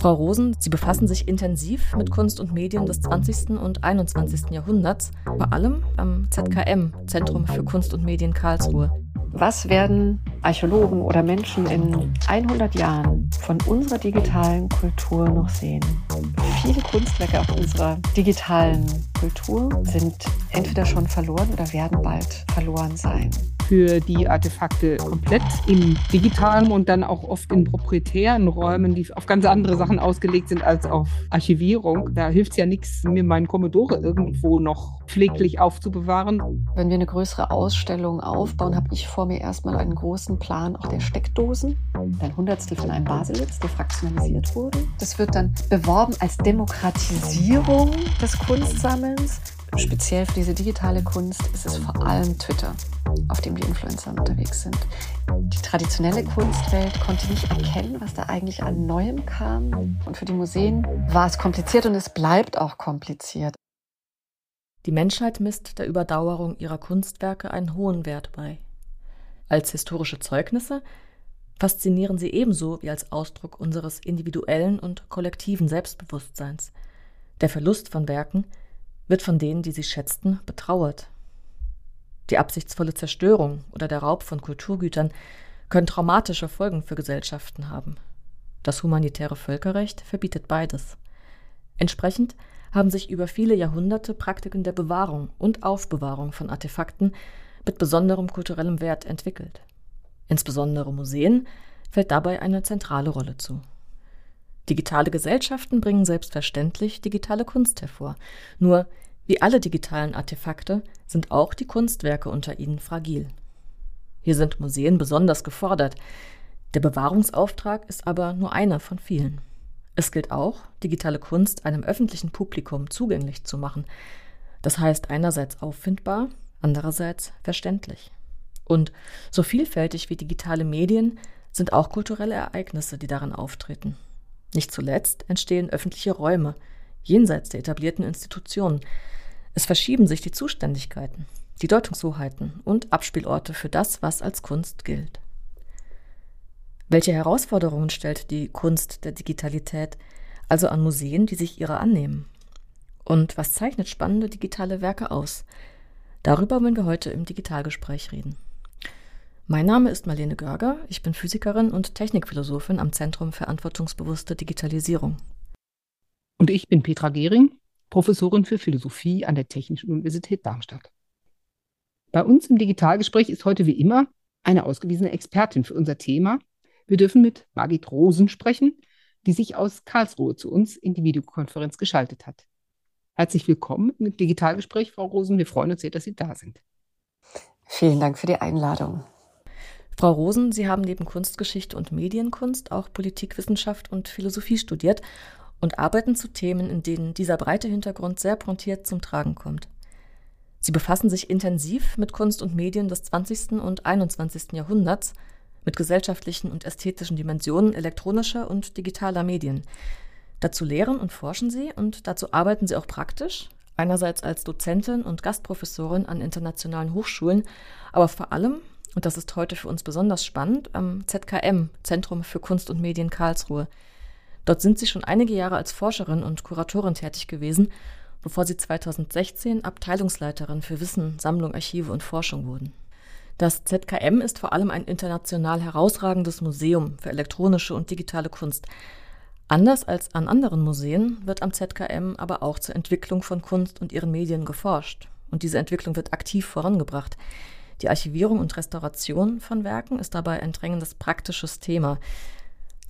Frau Rosen, Sie befassen sich intensiv mit Kunst und Medien des 20. und 21. Jahrhunderts, vor allem am ZKM, Zentrum für Kunst und Medien Karlsruhe. Was werden Archäologen oder Menschen in 100 Jahren von unserer digitalen Kultur noch sehen? Viele Kunstwerke auf unserer digitalen Kultur sind entweder schon verloren oder werden bald verloren sein für die Artefakte komplett im digitalen und dann auch oft in proprietären Räumen, die auf ganz andere Sachen ausgelegt sind als auf Archivierung. Da hilft es ja nichts, mir meinen Commodore irgendwo noch pfleglich aufzubewahren. Wenn wir eine größere Ausstellung aufbauen, habe ich vor mir erstmal einen großen Plan auch der Steckdosen. Ein Hundertstel von einem Baselitz, der fraktionalisiert wurde. Das wird dann beworben als Demokratisierung des Kunstsammelns. Speziell für diese digitale Kunst ist es vor allem Twitter auf dem die Influencer unterwegs sind. Die traditionelle Kunstwelt konnte nicht erkennen, was da eigentlich an Neuem kam. Und für die Museen war es kompliziert und es bleibt auch kompliziert. Die Menschheit misst der Überdauerung ihrer Kunstwerke einen hohen Wert bei. Als historische Zeugnisse faszinieren sie ebenso wie als Ausdruck unseres individuellen und kollektiven Selbstbewusstseins. Der Verlust von Werken wird von denen, die sie schätzten, betrauert die absichtsvolle Zerstörung oder der Raub von Kulturgütern können traumatische Folgen für Gesellschaften haben. Das humanitäre Völkerrecht verbietet beides. Entsprechend haben sich über viele Jahrhunderte Praktiken der Bewahrung und Aufbewahrung von Artefakten mit besonderem kulturellem Wert entwickelt. Insbesondere Museen fällt dabei eine zentrale Rolle zu. Digitale Gesellschaften bringen selbstverständlich digitale Kunst hervor. Nur wie alle digitalen Artefakte sind auch die Kunstwerke unter ihnen fragil. Hier sind Museen besonders gefordert. Der Bewahrungsauftrag ist aber nur einer von vielen. Es gilt auch, digitale Kunst einem öffentlichen Publikum zugänglich zu machen. Das heißt einerseits auffindbar, andererseits verständlich. Und so vielfältig wie digitale Medien sind auch kulturelle Ereignisse, die darin auftreten. Nicht zuletzt entstehen öffentliche Räume, jenseits der etablierten Institutionen, es verschieben sich die Zuständigkeiten, die Deutungshoheiten und Abspielorte für das, was als Kunst gilt. Welche Herausforderungen stellt die Kunst der Digitalität also an Museen, die sich ihrer annehmen? Und was zeichnet spannende digitale Werke aus? Darüber wollen wir heute im Digitalgespräch reden. Mein Name ist Marlene Görger, ich bin Physikerin und Technikphilosophin am Zentrum Verantwortungsbewusste Digitalisierung. Und ich bin Petra Gehring, Professorin für Philosophie an der Technischen Universität Darmstadt. Bei uns im Digitalgespräch ist heute wie immer eine ausgewiesene Expertin für unser Thema. Wir dürfen mit Margit Rosen sprechen, die sich aus Karlsruhe zu uns in die Videokonferenz geschaltet hat. Herzlich willkommen im Digitalgespräch, Frau Rosen. Wir freuen uns sehr, dass Sie da sind. Vielen Dank für die Einladung. Frau Rosen, Sie haben neben Kunstgeschichte und Medienkunst auch Politikwissenschaft und Philosophie studiert und arbeiten zu Themen, in denen dieser breite Hintergrund sehr pointiert zum Tragen kommt. Sie befassen sich intensiv mit Kunst und Medien des 20. und 21. Jahrhunderts, mit gesellschaftlichen und ästhetischen Dimensionen elektronischer und digitaler Medien. Dazu lehren und forschen sie und dazu arbeiten sie auch praktisch, einerseits als Dozentin und Gastprofessorin an internationalen Hochschulen, aber vor allem, und das ist heute für uns besonders spannend, am ZKM, Zentrum für Kunst und Medien Karlsruhe. Dort sind sie schon einige Jahre als Forscherin und Kuratorin tätig gewesen, bevor sie 2016 Abteilungsleiterin für Wissen, Sammlung, Archive und Forschung wurden. Das ZKM ist vor allem ein international herausragendes Museum für elektronische und digitale Kunst. Anders als an anderen Museen wird am ZKM aber auch zur Entwicklung von Kunst und ihren Medien geforscht. Und diese Entwicklung wird aktiv vorangebracht. Die Archivierung und Restauration von Werken ist dabei ein drängendes praktisches Thema.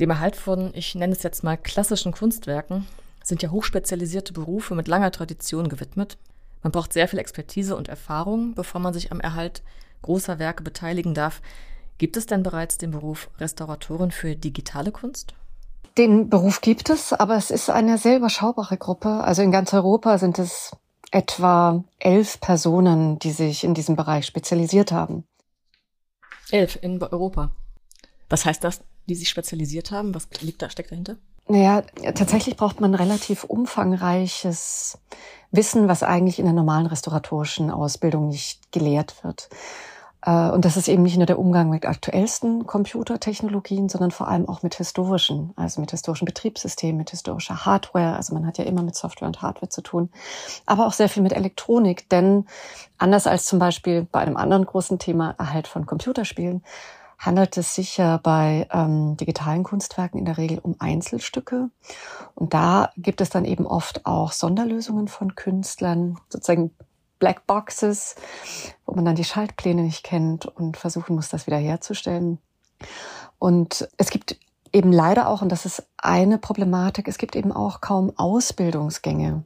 Dem Erhalt von, ich nenne es jetzt mal klassischen Kunstwerken, sind ja hochspezialisierte Berufe mit langer Tradition gewidmet. Man braucht sehr viel Expertise und Erfahrung, bevor man sich am Erhalt großer Werke beteiligen darf. Gibt es denn bereits den Beruf Restauratorin für digitale Kunst? Den Beruf gibt es, aber es ist eine sehr überschaubare Gruppe. Also in ganz Europa sind es etwa elf Personen, die sich in diesem Bereich spezialisiert haben. Elf in Europa. Was heißt das? die sich spezialisiert haben? Was liegt da, steckt dahinter? Naja, tatsächlich braucht man relativ umfangreiches Wissen, was eigentlich in der normalen restauratorischen Ausbildung nicht gelehrt wird. Äh, und das ist eben nicht nur der Umgang mit aktuellsten Computertechnologien, sondern vor allem auch mit historischen, also mit historischen Betriebssystemen, mit historischer Hardware. Also man hat ja immer mit Software und Hardware zu tun, aber auch sehr viel mit Elektronik. Denn anders als zum Beispiel bei einem anderen großen Thema Erhalt von Computerspielen, handelt es sich ja bei ähm, digitalen Kunstwerken in der Regel um Einzelstücke. Und da gibt es dann eben oft auch Sonderlösungen von Künstlern, sozusagen Black Boxes, wo man dann die Schaltpläne nicht kennt und versuchen muss, das wieder herzustellen. Und es gibt eben leider auch, und das ist eine Problematik, es gibt eben auch kaum Ausbildungsgänge,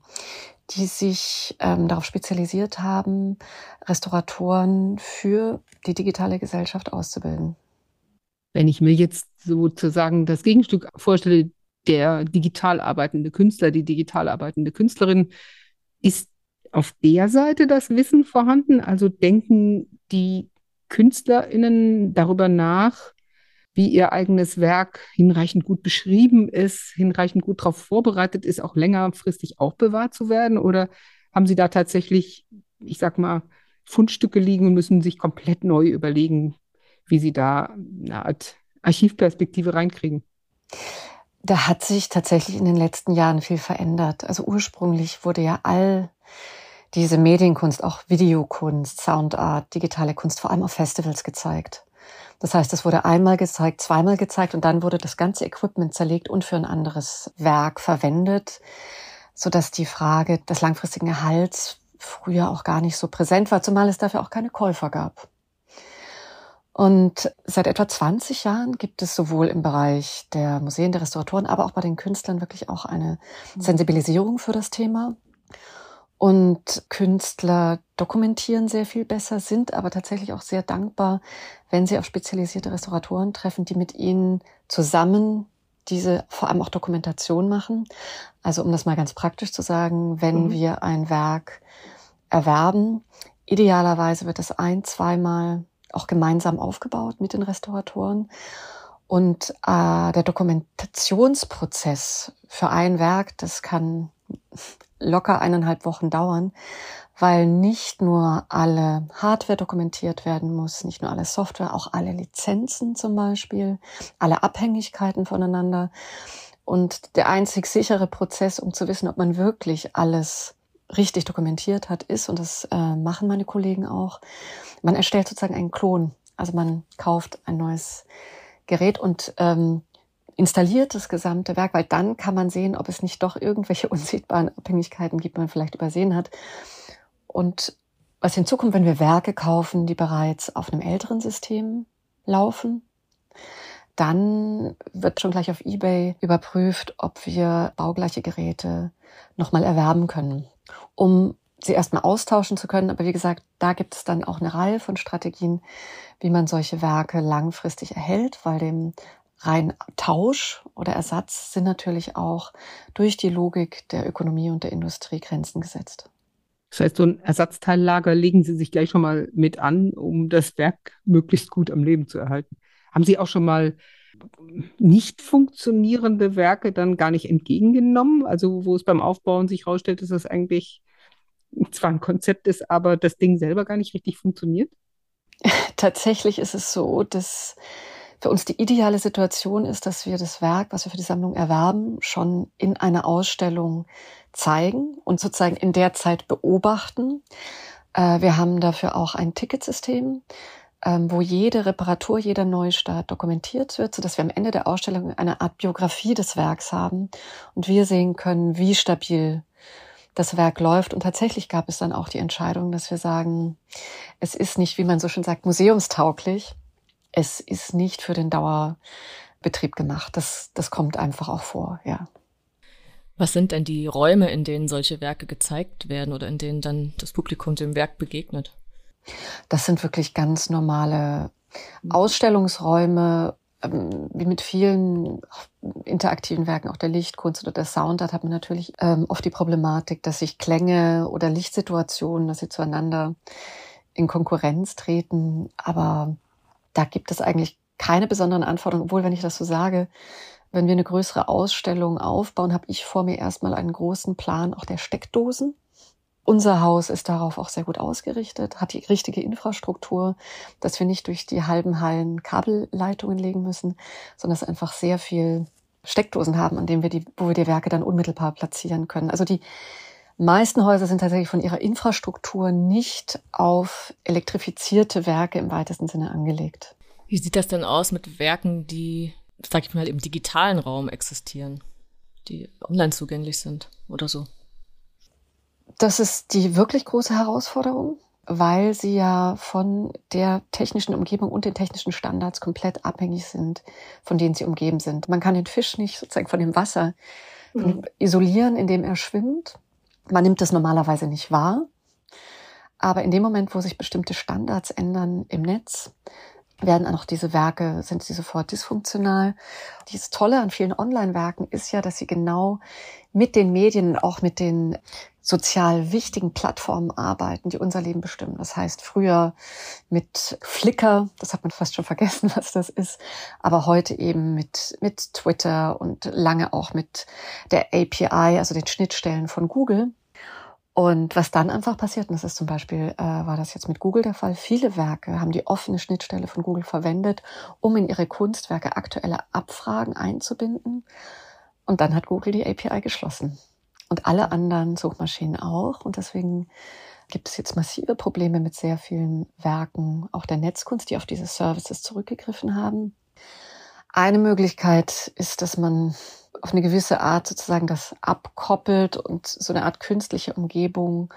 die sich ähm, darauf spezialisiert haben, Restauratoren für die digitale Gesellschaft auszubilden. Wenn ich mir jetzt sozusagen das Gegenstück vorstelle, der digital arbeitende Künstler, die digital arbeitende Künstlerin, ist auf der Seite das Wissen vorhanden? Also denken die KünstlerInnen darüber nach, wie ihr eigenes Werk hinreichend gut beschrieben ist, hinreichend gut darauf vorbereitet ist, auch längerfristig aufbewahrt zu werden? Oder haben sie da tatsächlich, ich sag mal, Fundstücke liegen und müssen sich komplett neu überlegen, wie sie da eine Art Archivperspektive reinkriegen? Da hat sich tatsächlich in den letzten Jahren viel verändert. Also ursprünglich wurde ja all diese Medienkunst, auch Videokunst, Soundart, digitale Kunst, vor allem auf Festivals gezeigt. Das heißt, es wurde einmal gezeigt, zweimal gezeigt und dann wurde das ganze Equipment zerlegt und für ein anderes Werk verwendet, so dass die Frage des langfristigen Erhalts früher auch gar nicht so präsent war, zumal es dafür auch keine Käufer gab. Und seit etwa 20 Jahren gibt es sowohl im Bereich der Museen, der Restauratoren, aber auch bei den Künstlern wirklich auch eine Sensibilisierung für das Thema. Und Künstler dokumentieren sehr viel besser, sind aber tatsächlich auch sehr dankbar, wenn sie auf spezialisierte Restauratoren treffen, die mit ihnen zusammen diese vor allem auch Dokumentation machen. Also um das mal ganz praktisch zu sagen, wenn mhm. wir ein Werk erwerben, idealerweise wird es ein, zweimal auch gemeinsam aufgebaut mit den Restauratoren. Und äh, der Dokumentationsprozess für ein Werk, das kann locker eineinhalb Wochen dauern, weil nicht nur alle Hardware dokumentiert werden muss, nicht nur alle Software, auch alle Lizenzen zum Beispiel, alle Abhängigkeiten voneinander. Und der einzig sichere Prozess, um zu wissen, ob man wirklich alles richtig dokumentiert hat, ist, und das äh, machen meine Kollegen auch, man erstellt sozusagen einen Klon. Also man kauft ein neues Gerät und ähm, installiert das gesamte Werk, weil dann kann man sehen, ob es nicht doch irgendwelche unsichtbaren Abhängigkeiten gibt, man vielleicht übersehen hat. Und was hinzukommt, wenn wir Werke kaufen, die bereits auf einem älteren System laufen, dann wird schon gleich auf eBay überprüft, ob wir baugleiche Geräte nochmal erwerben können, um sie erstmal austauschen zu können. Aber wie gesagt, da gibt es dann auch eine Reihe von Strategien, wie man solche Werke langfristig erhält, weil dem rein Tausch oder Ersatz sind natürlich auch durch die Logik der Ökonomie und der Industrie Grenzen gesetzt. Das heißt, so ein Ersatzteillager legen Sie sich gleich schon mal mit an, um das Werk möglichst gut am Leben zu erhalten. Haben Sie auch schon mal nicht funktionierende Werke dann gar nicht entgegengenommen? Also wo es beim Aufbauen sich herausstellt, dass das eigentlich zwar ein Konzept ist, aber das Ding selber gar nicht richtig funktioniert? Tatsächlich ist es so, dass für uns die ideale Situation ist, dass wir das Werk, was wir für die Sammlung erwerben, schon in einer Ausstellung zeigen und sozusagen in der Zeit beobachten. Äh, wir haben dafür auch ein Ticketsystem, ähm, wo jede Reparatur, jeder Neustart dokumentiert wird, sodass wir am Ende der Ausstellung eine Art Biografie des Werks haben und wir sehen können, wie stabil das Werk läuft. Und tatsächlich gab es dann auch die Entscheidung, dass wir sagen, es ist nicht, wie man so schön sagt, museumstauglich, es ist nicht für den Dauerbetrieb gemacht. Das, das kommt einfach auch vor, ja. Was sind denn die Räume, in denen solche Werke gezeigt werden oder in denen dann das Publikum dem Werk begegnet? Das sind wirklich ganz normale Ausstellungsräume, ähm, wie mit vielen interaktiven Werken, auch der Lichtkunst oder der Sound, da hat man natürlich ähm, oft die Problematik, dass sich Klänge oder Lichtsituationen, dass sie zueinander in Konkurrenz treten. Aber da gibt es eigentlich keine besonderen Anforderungen, obwohl, wenn ich das so sage, wenn wir eine größere Ausstellung aufbauen, habe ich vor mir erstmal einen großen Plan auch der Steckdosen. Unser Haus ist darauf auch sehr gut ausgerichtet, hat die richtige Infrastruktur, dass wir nicht durch die halben Hallen Kabelleitungen legen müssen, sondern dass einfach sehr viel Steckdosen haben, an denen wir die, wo wir die Werke dann unmittelbar platzieren können. Also die meisten Häuser sind tatsächlich von ihrer Infrastruktur nicht auf elektrifizierte Werke im weitesten Sinne angelegt. Wie sieht das denn aus mit Werken, die, sag ich mal, im digitalen Raum existieren, die online zugänglich sind oder so? Das ist die wirklich große Herausforderung, weil sie ja von der technischen Umgebung und den technischen Standards komplett abhängig sind, von denen sie umgeben sind. Man kann den Fisch nicht sozusagen von dem Wasser mhm. isolieren, in dem er schwimmt. Man nimmt das normalerweise nicht wahr. Aber in dem Moment, wo sich bestimmte Standards ändern im Netz, werden auch diese Werke, sind sie sofort dysfunktional. Dieses Tolle an vielen Online-Werken ist ja, dass sie genau mit den Medien, auch mit den sozial wichtigen Plattformen arbeiten, die unser Leben bestimmen. Das heißt, früher mit Flickr, das hat man fast schon vergessen, was das ist, aber heute eben mit, mit Twitter und lange auch mit der API, also den Schnittstellen von Google. Und was dann einfach passiert, und das ist zum Beispiel, äh, war das jetzt mit Google der Fall, viele Werke haben die offene Schnittstelle von Google verwendet, um in ihre Kunstwerke aktuelle Abfragen einzubinden. Und dann hat Google die API geschlossen. Und alle anderen Suchmaschinen auch. Und deswegen gibt es jetzt massive Probleme mit sehr vielen Werken, auch der Netzkunst, die auf diese Services zurückgegriffen haben. Eine Möglichkeit ist, dass man auf eine gewisse Art sozusagen das abkoppelt und so eine Art künstliche Umgebung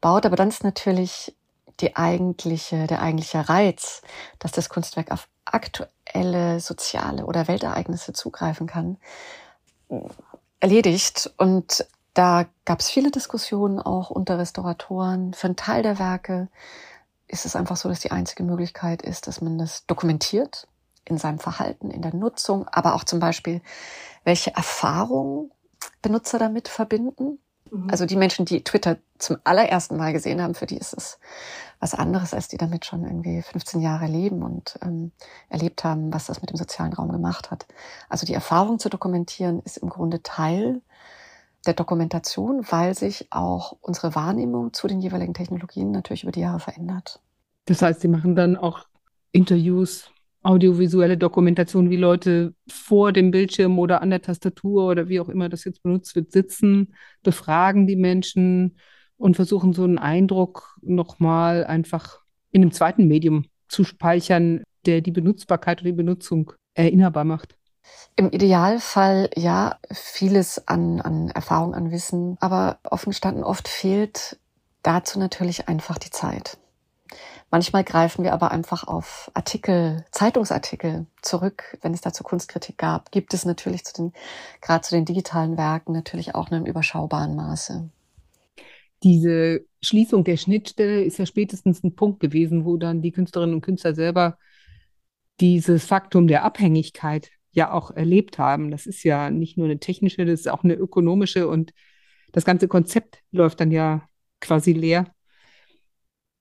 baut. Aber dann ist natürlich die eigentliche, der eigentliche Reiz, dass das Kunstwerk auf aktuelle soziale oder Weltereignisse zugreifen kann, erledigt. Und da gab es viele Diskussionen auch unter Restauratoren. Für einen Teil der Werke ist es einfach so, dass die einzige Möglichkeit ist, dass man das dokumentiert in seinem Verhalten, in der Nutzung, aber auch zum Beispiel, welche Erfahrungen Benutzer damit verbinden. Mhm. Also die Menschen, die Twitter zum allerersten Mal gesehen haben, für die ist es was anderes, als die damit schon irgendwie 15 Jahre leben und ähm, erlebt haben, was das mit dem sozialen Raum gemacht hat. Also die Erfahrung zu dokumentieren ist im Grunde Teil der Dokumentation, weil sich auch unsere Wahrnehmung zu den jeweiligen Technologien natürlich über die Jahre verändert. Das heißt, Sie machen dann auch Interviews audiovisuelle Dokumentation, wie Leute vor dem Bildschirm oder an der Tastatur oder wie auch immer das jetzt benutzt wird, sitzen, befragen die Menschen und versuchen so einen Eindruck nochmal einfach in einem zweiten Medium zu speichern, der die Benutzbarkeit und die Benutzung erinnerbar macht. Im Idealfall ja, vieles an, an Erfahrung, an Wissen, aber offen gestanden oft fehlt dazu natürlich einfach die Zeit. Manchmal greifen wir aber einfach auf Artikel, Zeitungsartikel zurück, wenn es dazu Kunstkritik gab. Gibt es natürlich zu den, gerade zu den digitalen Werken natürlich auch in einem überschaubaren Maße. Diese Schließung der Schnittstelle ist ja spätestens ein Punkt gewesen, wo dann die Künstlerinnen und Künstler selber dieses Faktum der Abhängigkeit ja auch erlebt haben. Das ist ja nicht nur eine technische, das ist auch eine ökonomische und das ganze Konzept läuft dann ja quasi leer.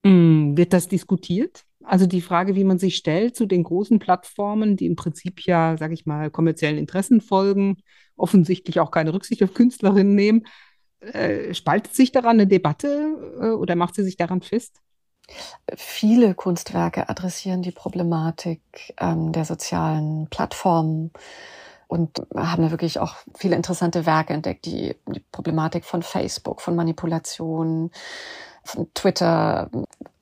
Mm, wird das diskutiert? Also die Frage, wie man sich stellt zu den großen Plattformen, die im Prinzip ja, sage ich mal, kommerziellen Interessen folgen, offensichtlich auch keine Rücksicht auf Künstlerinnen nehmen, äh, spaltet sich daran eine Debatte äh, oder macht sie sich daran fest? Viele Kunstwerke adressieren die Problematik ähm, der sozialen Plattformen und haben da wirklich auch viele interessante Werke entdeckt, die die Problematik von Facebook, von Manipulation, Twitter.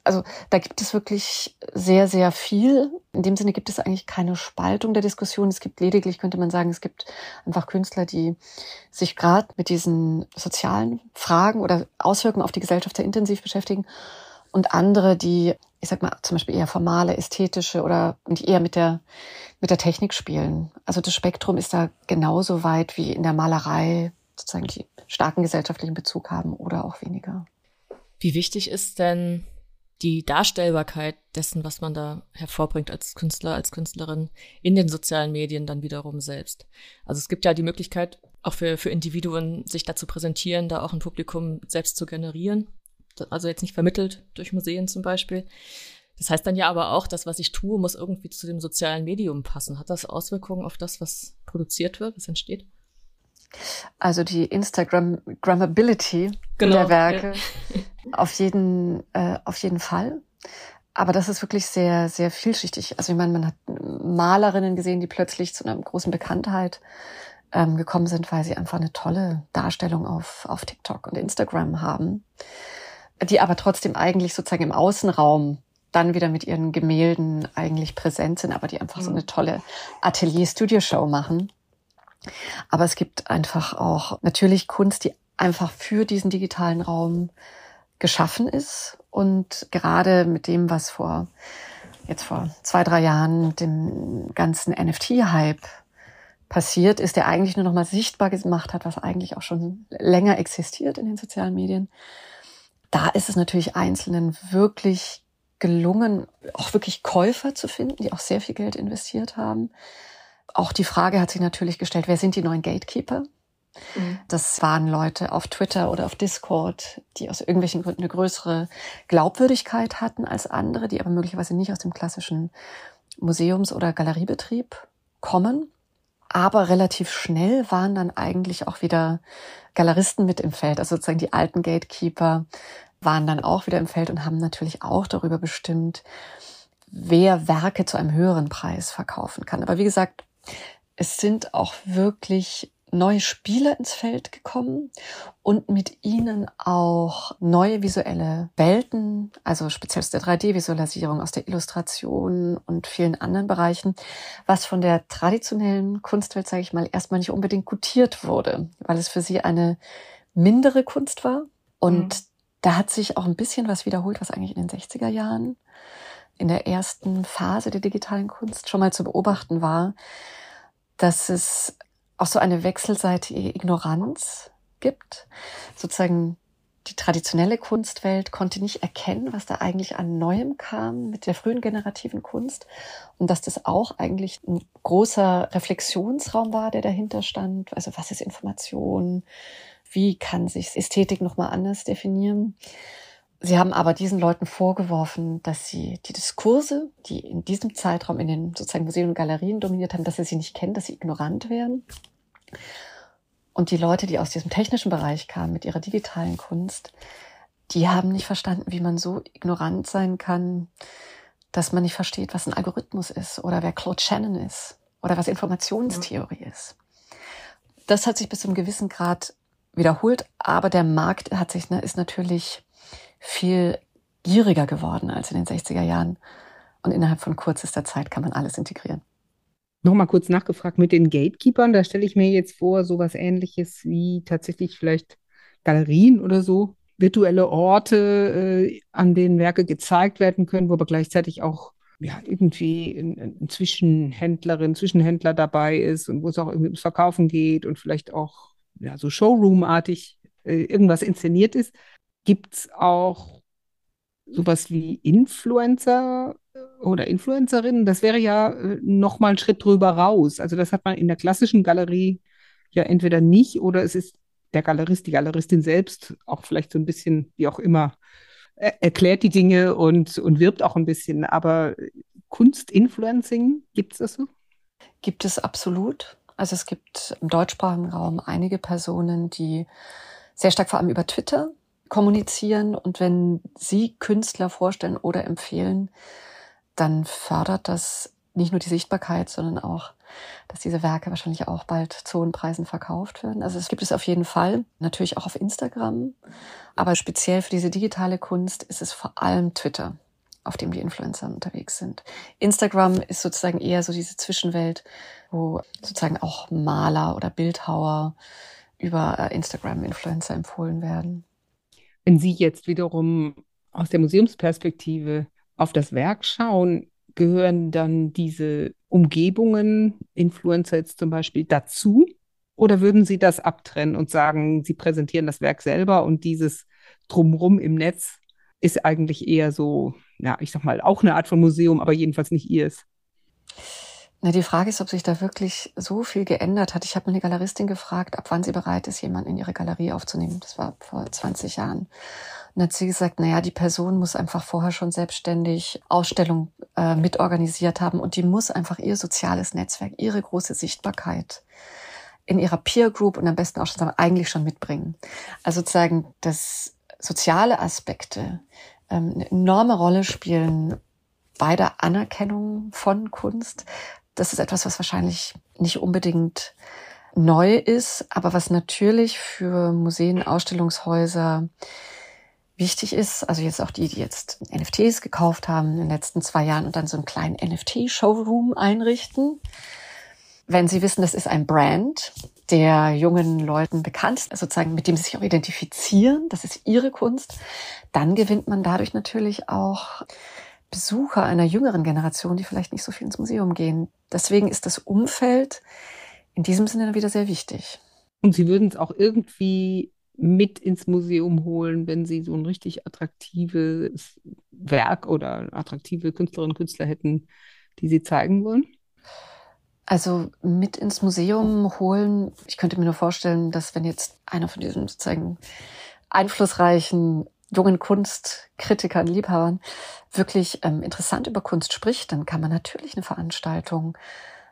Also da gibt es wirklich sehr, sehr viel. In dem Sinne gibt es eigentlich keine Spaltung der Diskussion. Es gibt lediglich, könnte man sagen, es gibt einfach Künstler, die sich gerade mit diesen sozialen Fragen oder Auswirkungen auf die Gesellschaft sehr intensiv beschäftigen und andere, die, ich sag mal, zum Beispiel eher formale, ästhetische oder die eher mit der, mit der Technik spielen. Also das Spektrum ist da genauso weit wie in der Malerei sozusagen die starken gesellschaftlichen Bezug haben oder auch weniger. Wie wichtig ist denn die Darstellbarkeit dessen, was man da hervorbringt als Künstler, als Künstlerin in den sozialen Medien dann wiederum selbst? Also es gibt ja die Möglichkeit, auch für, für Individuen sich da zu präsentieren, da auch ein Publikum selbst zu generieren. Also jetzt nicht vermittelt durch Museen zum Beispiel. Das heißt dann ja aber auch, das, was ich tue, muss irgendwie zu dem sozialen Medium passen. Hat das Auswirkungen auf das, was produziert wird, was entsteht? Also die Instagram-Grammability genau, der Werke ja. auf jeden, äh, auf jeden Fall. Aber das ist wirklich sehr, sehr vielschichtig. Also ich meine, man hat Malerinnen gesehen, die plötzlich zu einer großen Bekanntheit ähm, gekommen sind, weil sie einfach eine tolle Darstellung auf, auf TikTok und Instagram haben, die aber trotzdem eigentlich sozusagen im Außenraum dann wieder mit ihren Gemälden eigentlich präsent sind, aber die einfach mhm. so eine tolle Atelier-Studio-Show machen. Aber es gibt einfach auch natürlich Kunst, die einfach für diesen digitalen Raum geschaffen ist und gerade mit dem, was vor jetzt vor zwei, drei Jahren dem ganzen NFT-Hype passiert ist, der eigentlich nur noch mal sichtbar gemacht hat, was eigentlich auch schon länger existiert in den sozialen Medien. Da ist es natürlich Einzelnen wirklich gelungen, auch wirklich Käufer zu finden, die auch sehr viel Geld investiert haben. Auch die Frage hat sich natürlich gestellt, wer sind die neuen Gatekeeper? Mhm. Das waren Leute auf Twitter oder auf Discord, die aus irgendwelchen Gründen eine größere Glaubwürdigkeit hatten als andere, die aber möglicherweise nicht aus dem klassischen Museums- oder Galeriebetrieb kommen. Aber relativ schnell waren dann eigentlich auch wieder Galeristen mit im Feld, also sozusagen die alten Gatekeeper waren dann auch wieder im Feld und haben natürlich auch darüber bestimmt, wer Werke zu einem höheren Preis verkaufen kann. Aber wie gesagt, es sind auch wirklich neue Spieler ins Feld gekommen und mit ihnen auch neue visuelle Welten, also speziell aus der 3D-Visualisierung, aus der Illustration und vielen anderen Bereichen, was von der traditionellen Kunstwelt, sage ich mal, erstmal nicht unbedingt gutiert wurde, weil es für sie eine mindere Kunst war. Und mhm. da hat sich auch ein bisschen was wiederholt, was eigentlich in den 60er Jahren in der ersten Phase der digitalen Kunst schon mal zu beobachten war, dass es auch so eine wechselseitige Ignoranz gibt. Sozusagen die traditionelle Kunstwelt konnte nicht erkennen, was da eigentlich an Neuem kam mit der frühen generativen Kunst und dass das auch eigentlich ein großer Reflexionsraum war, der dahinter stand. Also was ist Information? Wie kann sich Ästhetik nochmal anders definieren? Sie haben aber diesen Leuten vorgeworfen, dass sie die Diskurse, die in diesem Zeitraum in den sozusagen Museen und Galerien dominiert haben, dass sie sie nicht kennen, dass sie ignorant wären. Und die Leute, die aus diesem technischen Bereich kamen mit ihrer digitalen Kunst, die haben nicht verstanden, wie man so ignorant sein kann, dass man nicht versteht, was ein Algorithmus ist oder wer Claude Shannon ist oder was Informationstheorie ist. Das hat sich bis zu einem gewissen Grad wiederholt, aber der Markt hat sich, ne, ist natürlich viel gieriger geworden als in den 60er Jahren. Und innerhalb von kürzester Zeit kann man alles integrieren. Nochmal kurz nachgefragt mit den Gatekeepern. Da stelle ich mir jetzt vor, sowas ähnliches wie tatsächlich vielleicht Galerien oder so, virtuelle Orte, äh, an denen Werke gezeigt werden können, wo aber gleichzeitig auch ja, irgendwie ein, ein Zwischenhändlerin, Zwischenhändler dabei ist und wo es auch irgendwie ums Verkaufen geht und vielleicht auch ja, so Showroom-artig äh, irgendwas inszeniert ist. Gibt es auch sowas wie Influencer oder Influencerinnen, das wäre ja äh, noch mal ein Schritt drüber raus. Also das hat man in der klassischen Galerie ja entweder nicht oder es ist der Galerist, die Galeristin selbst auch vielleicht so ein bisschen, wie auch immer, er erklärt die Dinge und, und wirbt auch ein bisschen. Aber Kunstinfluencing, gibt es das so? Gibt es absolut. Also es gibt im deutschsprachigen Raum einige Personen, die sehr stark vor allem über Twitter kommunizieren und wenn sie Künstler vorstellen oder empfehlen, dann fördert das nicht nur die Sichtbarkeit, sondern auch, dass diese Werke wahrscheinlich auch bald zu hohen Preisen verkauft werden. Also es gibt es auf jeden Fall, natürlich auch auf Instagram, aber speziell für diese digitale Kunst ist es vor allem Twitter, auf dem die Influencer unterwegs sind. Instagram ist sozusagen eher so diese Zwischenwelt, wo sozusagen auch Maler oder Bildhauer über äh, Instagram Influencer empfohlen werden. Wenn Sie jetzt wiederum aus der Museumsperspektive auf das Werk schauen, gehören dann diese Umgebungen, Influencer jetzt zum Beispiel, dazu? Oder würden Sie das abtrennen und sagen, Sie präsentieren das Werk selber und dieses Drumrum im Netz ist eigentlich eher so, ja, ich sag mal, auch eine Art von Museum, aber jedenfalls nicht ihrs? Na, die Frage ist, ob sich da wirklich so viel geändert hat. Ich habe eine Galeristin gefragt, ab wann sie bereit ist, jemanden in ihre Galerie aufzunehmen. Das war vor 20 Jahren. Und hat sie gesagt, naja, die Person muss einfach vorher schon selbstständig Ausstellung äh, mitorganisiert haben und die muss einfach ihr soziales Netzwerk, ihre große Sichtbarkeit in ihrer Peer Group und am besten auch schon eigentlich schon mitbringen. Also sozusagen, dass soziale Aspekte ähm, eine enorme Rolle spielen bei der Anerkennung von Kunst. Das ist etwas, was wahrscheinlich nicht unbedingt neu ist, aber was natürlich für Museen, Ausstellungshäuser wichtig ist, also jetzt auch die, die jetzt NFTs gekauft haben in den letzten zwei Jahren und dann so einen kleinen NFT-Showroom einrichten. Wenn sie wissen, das ist ein Brand, der jungen Leuten bekannt ist, sozusagen mit dem sie sich auch identifizieren, das ist ihre Kunst, dann gewinnt man dadurch natürlich auch Besucher einer jüngeren Generation, die vielleicht nicht so viel ins Museum gehen. Deswegen ist das Umfeld in diesem Sinne wieder sehr wichtig. Und Sie würden es auch irgendwie mit ins Museum holen, wenn Sie so ein richtig attraktives Werk oder attraktive Künstlerinnen und Künstler hätten, die Sie zeigen wollen? Also mit ins Museum holen, ich könnte mir nur vorstellen, dass wenn jetzt einer von diesen sozusagen einflussreichen jungen Kunstkritikern, Liebhabern wirklich ähm, interessant über Kunst spricht, dann kann man natürlich eine Veranstaltung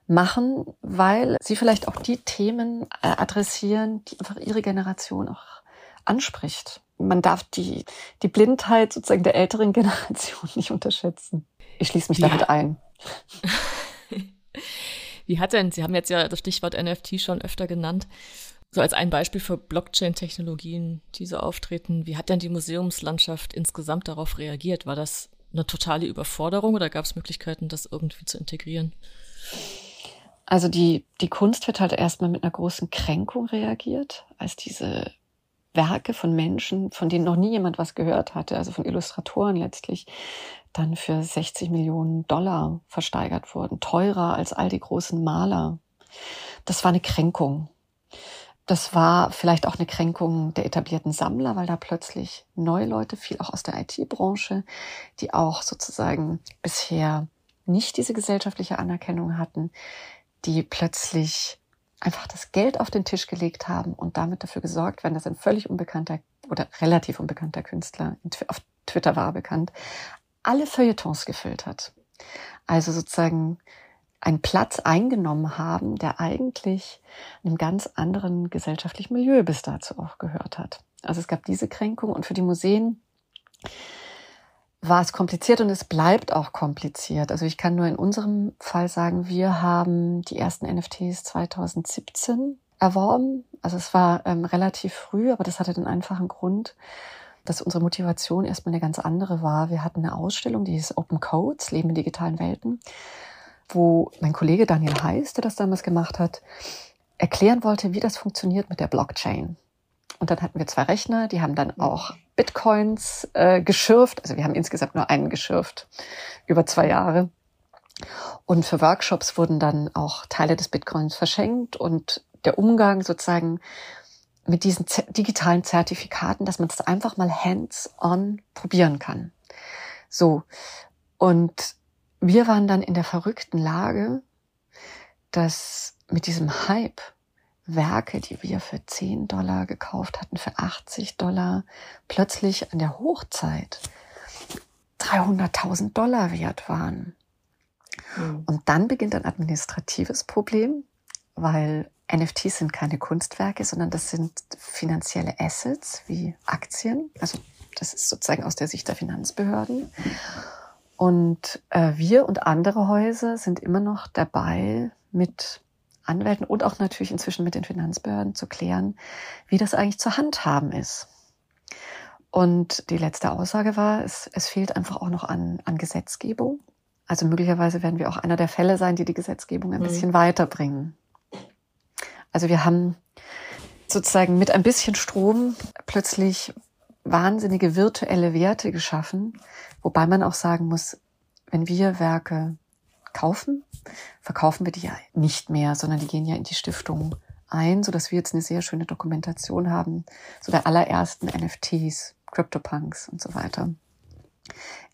machen, weil sie vielleicht auch die Themen äh, adressieren, die einfach ihre Generation auch anspricht. Man darf die, die Blindheit sozusagen der älteren Generation nicht unterschätzen. Ich schließe mich ja. damit ein. Wie hat denn, Sie haben jetzt ja das Stichwort NFT schon öfter genannt, so als ein Beispiel für Blockchain-Technologien, die so auftreten, wie hat denn die Museumslandschaft insgesamt darauf reagiert? War das eine totale Überforderung oder gab es Möglichkeiten, das irgendwie zu integrieren? Also die, die Kunst wird halt erstmal mit einer großen Kränkung reagiert, als diese Werke von Menschen, von denen noch nie jemand was gehört hatte, also von Illustratoren letztlich, dann für 60 Millionen Dollar versteigert wurden, teurer als all die großen Maler. Das war eine Kränkung. Das war vielleicht auch eine Kränkung der etablierten Sammler, weil da plötzlich neue Leute, viel auch aus der IT-Branche, die auch sozusagen bisher nicht diese gesellschaftliche Anerkennung hatten, die plötzlich einfach das Geld auf den Tisch gelegt haben und damit dafür gesorgt werden, dass ein völlig unbekannter oder relativ unbekannter Künstler, auf Twitter war bekannt, alle Feuilletons gefüllt hat. Also sozusagen einen Platz eingenommen haben, der eigentlich einem ganz anderen gesellschaftlichen Milieu bis dazu auch gehört hat. Also es gab diese Kränkung und für die Museen war es kompliziert und es bleibt auch kompliziert. Also ich kann nur in unserem Fall sagen, wir haben die ersten NFTs 2017 erworben. Also es war ähm, relativ früh, aber das hatte den einfachen Grund, dass unsere Motivation erstmal eine ganz andere war. Wir hatten eine Ausstellung, die hieß Open Codes, Leben in digitalen Welten, wo mein Kollege Daniel Heiß, der das damals gemacht hat, erklären wollte, wie das funktioniert mit der Blockchain. Und dann hatten wir zwei Rechner, die haben dann auch Bitcoins äh, geschürft. Also wir haben insgesamt nur einen geschürft über zwei Jahre. Und für Workshops wurden dann auch Teile des Bitcoins verschenkt und der Umgang sozusagen mit diesen digitalen Zertifikaten, dass man es einfach mal hands-on probieren kann. So. Und wir waren dann in der verrückten Lage, dass mit diesem Hype Werke, die wir für 10 Dollar gekauft hatten, für 80 Dollar, plötzlich an der Hochzeit 300.000 Dollar wert waren. Mhm. Und dann beginnt ein administratives Problem, weil NFTs sind keine Kunstwerke, sondern das sind finanzielle Assets wie Aktien. Also das ist sozusagen aus der Sicht der Finanzbehörden. Und äh, wir und andere Häuser sind immer noch dabei, mit Anwälten und auch natürlich inzwischen mit den Finanzbehörden zu klären, wie das eigentlich zu handhaben ist. Und die letzte Aussage war, es, es fehlt einfach auch noch an, an Gesetzgebung. Also möglicherweise werden wir auch einer der Fälle sein, die die Gesetzgebung ein mhm. bisschen weiterbringen. Also wir haben sozusagen mit ein bisschen Strom plötzlich wahnsinnige virtuelle Werte geschaffen, wobei man auch sagen muss, wenn wir Werke kaufen, verkaufen wir die ja nicht mehr, sondern die gehen ja in die Stiftung ein, so dass wir jetzt eine sehr schöne Dokumentation haben, so der allerersten NFTs, CryptoPunks und so weiter,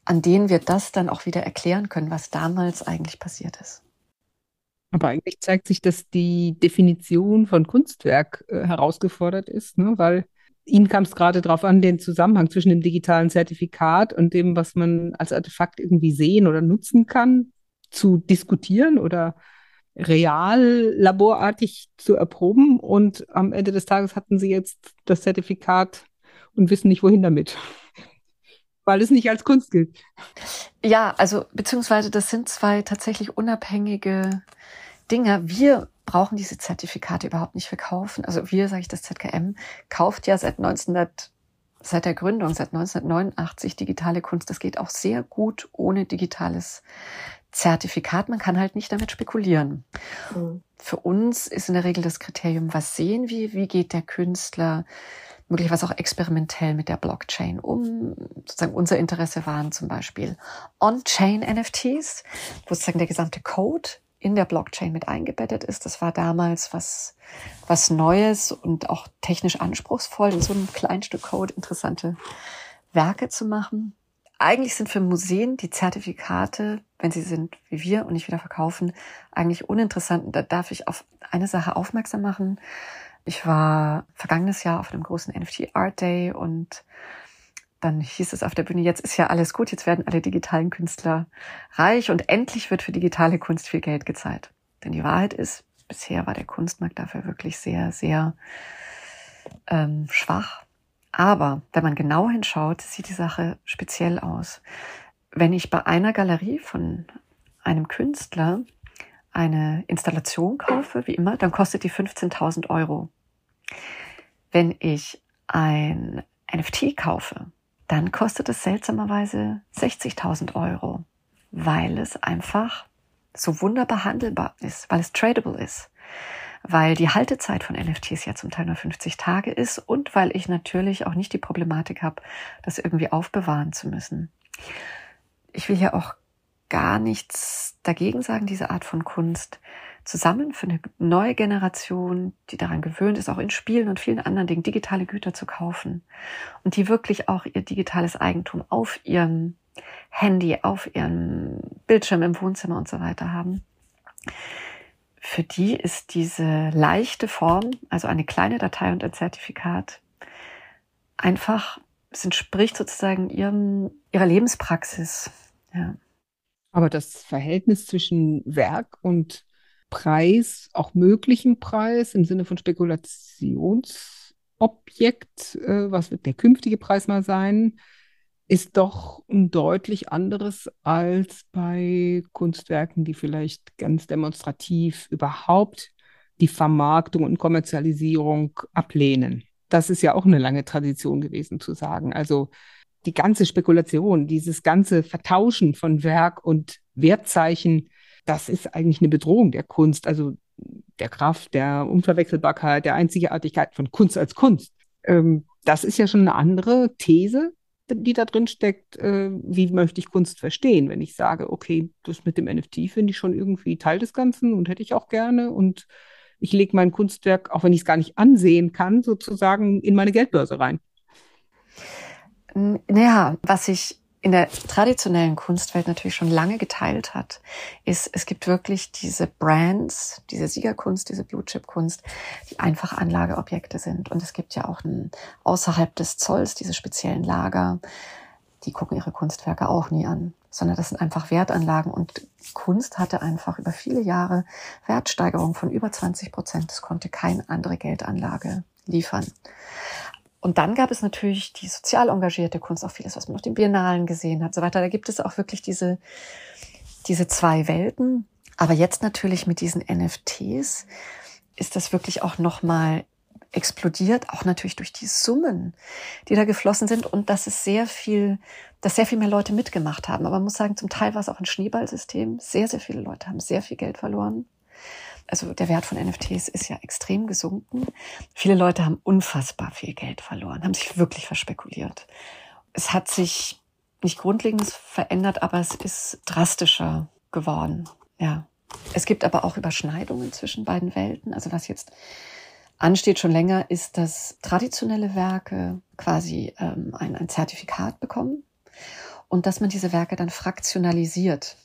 an denen wir das dann auch wieder erklären können, was damals eigentlich passiert ist. Aber eigentlich zeigt sich, dass die Definition von Kunstwerk äh, herausgefordert ist, ne? weil Ihnen kam es gerade darauf an, den Zusammenhang zwischen dem digitalen Zertifikat und dem, was man als Artefakt irgendwie sehen oder nutzen kann zu diskutieren oder real laborartig zu erproben und am Ende des Tages hatten sie jetzt das Zertifikat und wissen nicht, wohin damit. Weil es nicht als Kunst gilt. Ja, also beziehungsweise das sind zwei tatsächlich unabhängige Dinge. Wir brauchen diese Zertifikate überhaupt nicht verkaufen. Also wir, sage ich das ZKM, kauft ja seit 1900 seit der Gründung, seit 1989 digitale Kunst. Das geht auch sehr gut ohne digitales Zertifikat. Man kann halt nicht damit spekulieren. Mhm. Für uns ist in der Regel das Kriterium, was sehen wir, wie geht der Künstler möglicherweise auch experimentell mit der Blockchain um. Sozusagen unser Interesse waren zum Beispiel On-Chain-NFTs, wo sozusagen der gesamte Code in der Blockchain mit eingebettet ist. Das war damals was, was Neues und auch technisch anspruchsvoll, in so einem kleinen Stück Code interessante Werke zu machen. Eigentlich sind für Museen die Zertifikate, wenn sie sind wie wir und nicht wieder verkaufen, eigentlich uninteressant. Da darf ich auf eine Sache aufmerksam machen. Ich war vergangenes Jahr auf einem großen NFT Art Day und dann hieß es auf der Bühne, jetzt ist ja alles gut, jetzt werden alle digitalen Künstler reich und endlich wird für digitale Kunst viel Geld gezahlt. Denn die Wahrheit ist, bisher war der Kunstmarkt dafür wirklich sehr, sehr ähm, schwach. Aber wenn man genau hinschaut, sieht die Sache speziell aus. Wenn ich bei einer Galerie von einem Künstler eine Installation kaufe, wie immer, dann kostet die 15.000 Euro. Wenn ich ein NFT kaufe, dann kostet es seltsamerweise 60.000 Euro, weil es einfach so wunderbar handelbar ist, weil es tradable ist, weil die Haltezeit von NFTs ja zum Teil nur 50 Tage ist und weil ich natürlich auch nicht die Problematik habe, das irgendwie aufbewahren zu müssen. Ich will ja auch gar nichts dagegen sagen, diese Art von Kunst zusammen für eine neue Generation, die daran gewöhnt ist, auch in Spielen und vielen anderen Dingen digitale Güter zu kaufen und die wirklich auch ihr digitales Eigentum auf ihrem Handy, auf ihrem Bildschirm im Wohnzimmer und so weiter haben. Für die ist diese leichte Form, also eine kleine Datei und ein Zertifikat, einfach, es entspricht sozusagen ihrem, ihrer Lebenspraxis. Ja. Aber das Verhältnis zwischen Werk und Preis, auch möglichen Preis im Sinne von Spekulationsobjekt, äh, was wird der künftige Preis mal sein, ist doch ein deutlich anderes als bei Kunstwerken, die vielleicht ganz demonstrativ überhaupt die Vermarktung und Kommerzialisierung ablehnen. Das ist ja auch eine lange Tradition gewesen zu sagen. Also die ganze Spekulation, dieses ganze Vertauschen von Werk und Wertzeichen das ist eigentlich eine Bedrohung der Kunst, also der Kraft, der Unverwechselbarkeit, der Einzigartigkeit von Kunst als Kunst. Ähm, das ist ja schon eine andere These, die da drin steckt. Äh, wie möchte ich Kunst verstehen, wenn ich sage, okay, das mit dem NFT finde ich schon irgendwie Teil des Ganzen und hätte ich auch gerne und ich lege mein Kunstwerk, auch wenn ich es gar nicht ansehen kann, sozusagen in meine Geldbörse rein. Naja, was ich in der traditionellen Kunstwelt natürlich schon lange geteilt hat, ist, es gibt wirklich diese Brands, diese Siegerkunst, diese Blue-Chip-Kunst, die einfach Anlageobjekte sind. Und es gibt ja auch ein, außerhalb des Zolls diese speziellen Lager, die gucken ihre Kunstwerke auch nie an, sondern das sind einfach Wertanlagen. Und Kunst hatte einfach über viele Jahre Wertsteigerung von über 20 Prozent. Das konnte keine andere Geldanlage liefern. Und dann gab es natürlich die sozial engagierte Kunst, auch vieles, was man auf den Biennalen gesehen hat, so weiter. Da gibt es auch wirklich diese, diese zwei Welten. Aber jetzt natürlich mit diesen NFTs ist das wirklich auch nochmal explodiert, auch natürlich durch die Summen, die da geflossen sind und dass es sehr viel, dass sehr viel mehr Leute mitgemacht haben. Aber man muss sagen, zum Teil war es auch ein Schneeballsystem. Sehr, sehr viele Leute haben sehr viel Geld verloren also der Wert von NFTs ist ja extrem gesunken. Viele Leute haben unfassbar viel Geld verloren, haben sich wirklich verspekuliert. Es hat sich nicht grundlegendes verändert, aber es ist drastischer geworden. Ja. Es gibt aber auch Überschneidungen zwischen beiden Welten. Also was jetzt ansteht schon länger, ist, dass traditionelle Werke quasi ähm, ein, ein Zertifikat bekommen und dass man diese Werke dann fraktionalisiert.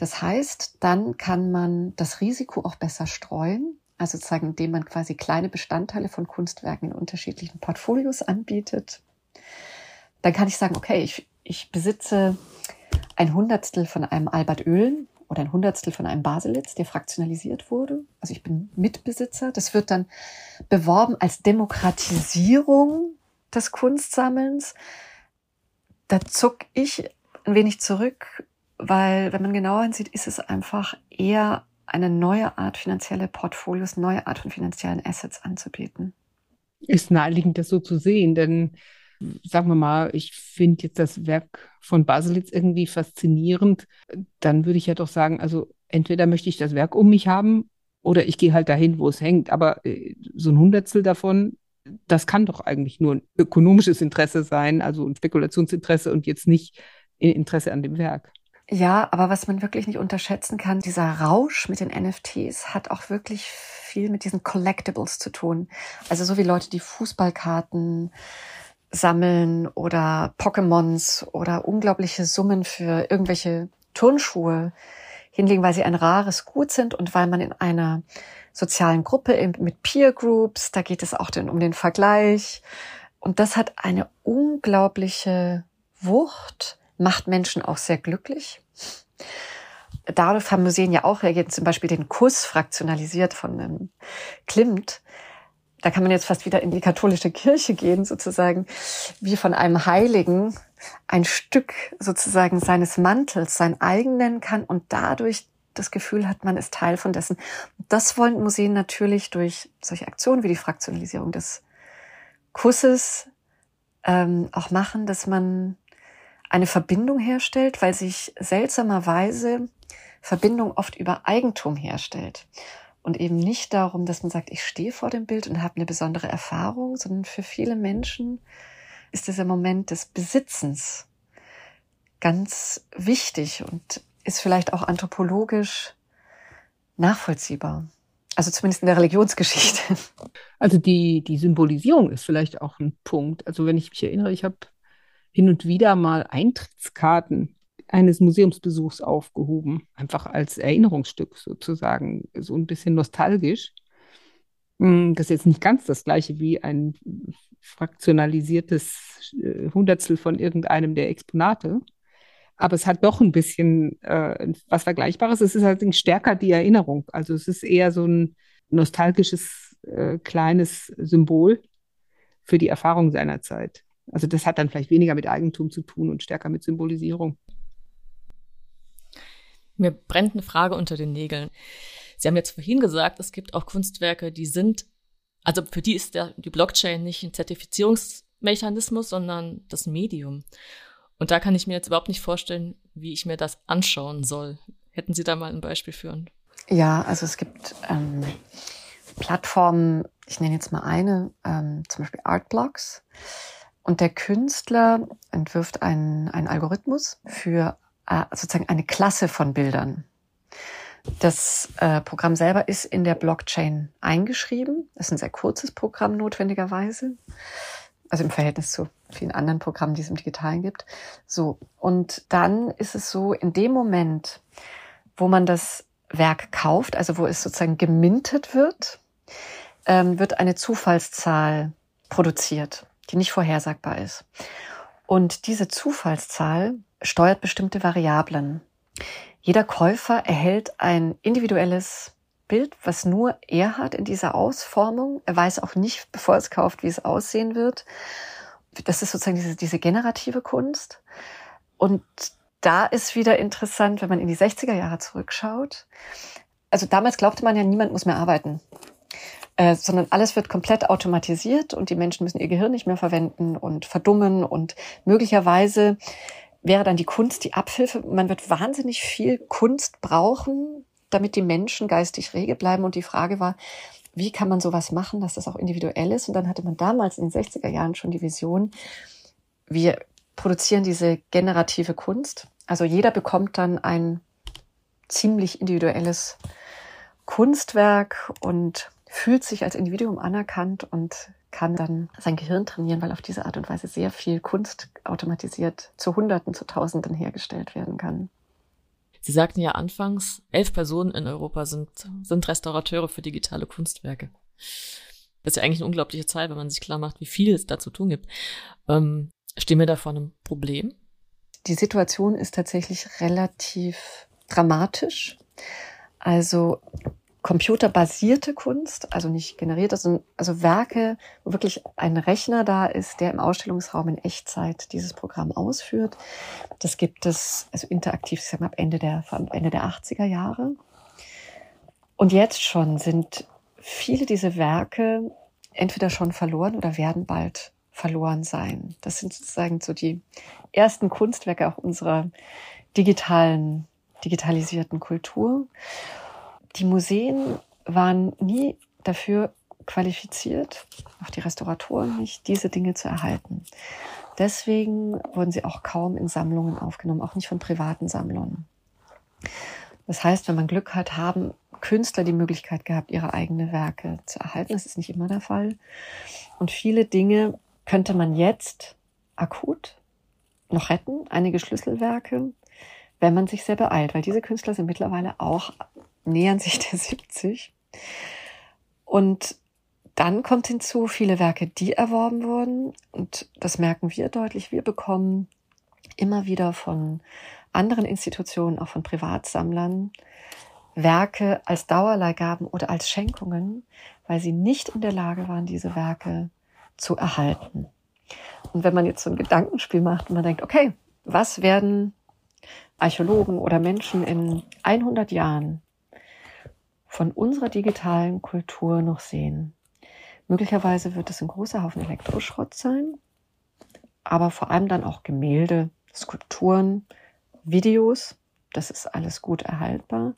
Das heißt, dann kann man das Risiko auch besser streuen, also sozusagen, indem man quasi kleine Bestandteile von Kunstwerken in unterschiedlichen Portfolios anbietet. Dann kann ich sagen, okay, ich, ich besitze ein Hundertstel von einem Albert Oehlen oder ein Hundertstel von einem Baselitz, der fraktionalisiert wurde. Also ich bin Mitbesitzer. Das wird dann beworben als Demokratisierung des Kunstsammelns. Da zuck ich ein wenig zurück, weil wenn man genauer hinsieht, ist es einfach eher eine neue Art finanzielle Portfolios, neue Art von finanziellen Assets anzubieten. Ist naheliegend, das so zu sehen, denn sagen wir mal, ich finde jetzt das Werk von Baselitz irgendwie faszinierend, dann würde ich ja doch sagen, also entweder möchte ich das Werk um mich haben oder ich gehe halt dahin, wo es hängt. Aber äh, so ein Hundertstel davon, das kann doch eigentlich nur ein ökonomisches Interesse sein, also ein Spekulationsinteresse und jetzt nicht Interesse an dem Werk. Ja, aber was man wirklich nicht unterschätzen kann, dieser Rausch mit den NFTs hat auch wirklich viel mit diesen Collectibles zu tun. Also so wie Leute, die Fußballkarten sammeln oder Pokémons oder unglaubliche Summen für irgendwelche Turnschuhe hinlegen, weil sie ein rares Gut sind und weil man in einer sozialen Gruppe mit Peer Groups, da geht es auch denn um den Vergleich. Und das hat eine unglaubliche Wucht macht Menschen auch sehr glücklich. Dadurch haben Museen ja auch reagiert, zum Beispiel den Kuss fraktionalisiert von ähm, Klimt. Da kann man jetzt fast wieder in die katholische Kirche gehen, sozusagen, wie von einem Heiligen ein Stück sozusagen seines Mantels sein eigen nennen kann und dadurch das Gefühl hat, man ist Teil von dessen. Das wollen Museen natürlich durch solche Aktionen wie die Fraktionalisierung des Kusses ähm, auch machen, dass man eine Verbindung herstellt, weil sich seltsamerweise Verbindung oft über Eigentum herstellt. Und eben nicht darum, dass man sagt, ich stehe vor dem Bild und habe eine besondere Erfahrung, sondern für viele Menschen ist dieser Moment des Besitzens ganz wichtig und ist vielleicht auch anthropologisch nachvollziehbar. Also zumindest in der Religionsgeschichte. Also die, die Symbolisierung ist vielleicht auch ein Punkt. Also wenn ich mich erinnere, ich habe hin und wieder mal Eintrittskarten eines Museumsbesuchs aufgehoben, einfach als Erinnerungsstück sozusagen, so ein bisschen nostalgisch. Hm, das ist jetzt nicht ganz das gleiche wie ein fraktionalisiertes äh, Hundertstel von irgendeinem der Exponate, aber es hat doch ein bisschen äh, was Vergleichbares. Es ist allerdings stärker die Erinnerung. Also es ist eher so ein nostalgisches äh, kleines Symbol für die Erfahrung seiner Zeit. Also das hat dann vielleicht weniger mit Eigentum zu tun und stärker mit Symbolisierung. Mir brennt eine Frage unter den Nägeln. Sie haben jetzt vorhin gesagt, es gibt auch Kunstwerke, die sind, also für die ist der, die Blockchain nicht ein Zertifizierungsmechanismus, sondern das Medium. Und da kann ich mir jetzt überhaupt nicht vorstellen, wie ich mir das anschauen soll. Hätten Sie da mal ein Beispiel für? Ja, also es gibt ähm, Plattformen, ich nenne jetzt mal eine, ähm, zum Beispiel Artblocks. Und der Künstler entwirft einen, einen Algorithmus für äh, sozusagen eine Klasse von Bildern. Das äh, Programm selber ist in der Blockchain eingeschrieben. Das ist ein sehr kurzes Programm notwendigerweise. Also im Verhältnis zu vielen anderen Programmen, die es im Digitalen gibt. So. Und dann ist es so, in dem Moment, wo man das Werk kauft, also wo es sozusagen gemintet wird, ähm, wird eine Zufallszahl produziert die nicht vorhersagbar ist. Und diese Zufallszahl steuert bestimmte Variablen. Jeder Käufer erhält ein individuelles Bild, was nur er hat in dieser Ausformung. Er weiß auch nicht, bevor es kauft, wie es aussehen wird. Das ist sozusagen diese, diese generative Kunst. Und da ist wieder interessant, wenn man in die 60er Jahre zurückschaut. Also damals glaubte man ja, niemand muss mehr arbeiten. Äh, sondern alles wird komplett automatisiert und die Menschen müssen ihr Gehirn nicht mehr verwenden und verdummen und möglicherweise wäre dann die Kunst die Abhilfe. Man wird wahnsinnig viel Kunst brauchen, damit die Menschen geistig rege bleiben. Und die Frage war, wie kann man sowas machen, dass das auch individuell ist? Und dann hatte man damals in den 60er Jahren schon die Vision, wir produzieren diese generative Kunst. Also jeder bekommt dann ein ziemlich individuelles Kunstwerk und fühlt sich als Individuum anerkannt und kann dann sein Gehirn trainieren, weil auf diese Art und Weise sehr viel Kunst automatisiert zu Hunderten, zu Tausenden hergestellt werden kann. Sie sagten ja anfangs, elf Personen in Europa sind, sind Restaurateure für digitale Kunstwerke. Das ist ja eigentlich eine unglaubliche Zahl, wenn man sich klar macht, wie viel es da zu tun gibt. Ähm, stehen wir da vor einem Problem? Die Situation ist tatsächlich relativ dramatisch. Also computerbasierte Kunst, also nicht generiert, also, Werke, wo wirklich ein Rechner da ist, der im Ausstellungsraum in Echtzeit dieses Programm ausführt. Das gibt es also interaktiv, ich sag ab Ende der, Ende der 80er Jahre. Und jetzt schon sind viele dieser Werke entweder schon verloren oder werden bald verloren sein. Das sind sozusagen so die ersten Kunstwerke auch unserer digitalen, digitalisierten Kultur. Die Museen waren nie dafür qualifiziert, auch die Restauratoren nicht, diese Dinge zu erhalten. Deswegen wurden sie auch kaum in Sammlungen aufgenommen, auch nicht von privaten Sammlern. Das heißt, wenn man Glück hat, haben Künstler die Möglichkeit gehabt, ihre eigenen Werke zu erhalten. Das ist nicht immer der Fall. Und viele Dinge könnte man jetzt akut noch retten, einige Schlüsselwerke, wenn man sich sehr beeilt, weil diese Künstler sind mittlerweile auch, nähern sich der 70. Und dann kommt hinzu viele Werke, die erworben wurden. Und das merken wir deutlich. Wir bekommen immer wieder von anderen Institutionen, auch von Privatsammlern, Werke als Dauerleihgaben oder als Schenkungen, weil sie nicht in der Lage waren, diese Werke zu erhalten. Und wenn man jetzt so ein Gedankenspiel macht und man denkt, okay, was werden Archäologen oder Menschen in 100 Jahren von unserer digitalen Kultur noch sehen? Möglicherweise wird es ein großer Haufen Elektroschrott sein, aber vor allem dann auch Gemälde, Skulpturen, Videos. Das ist alles gut erhaltbar.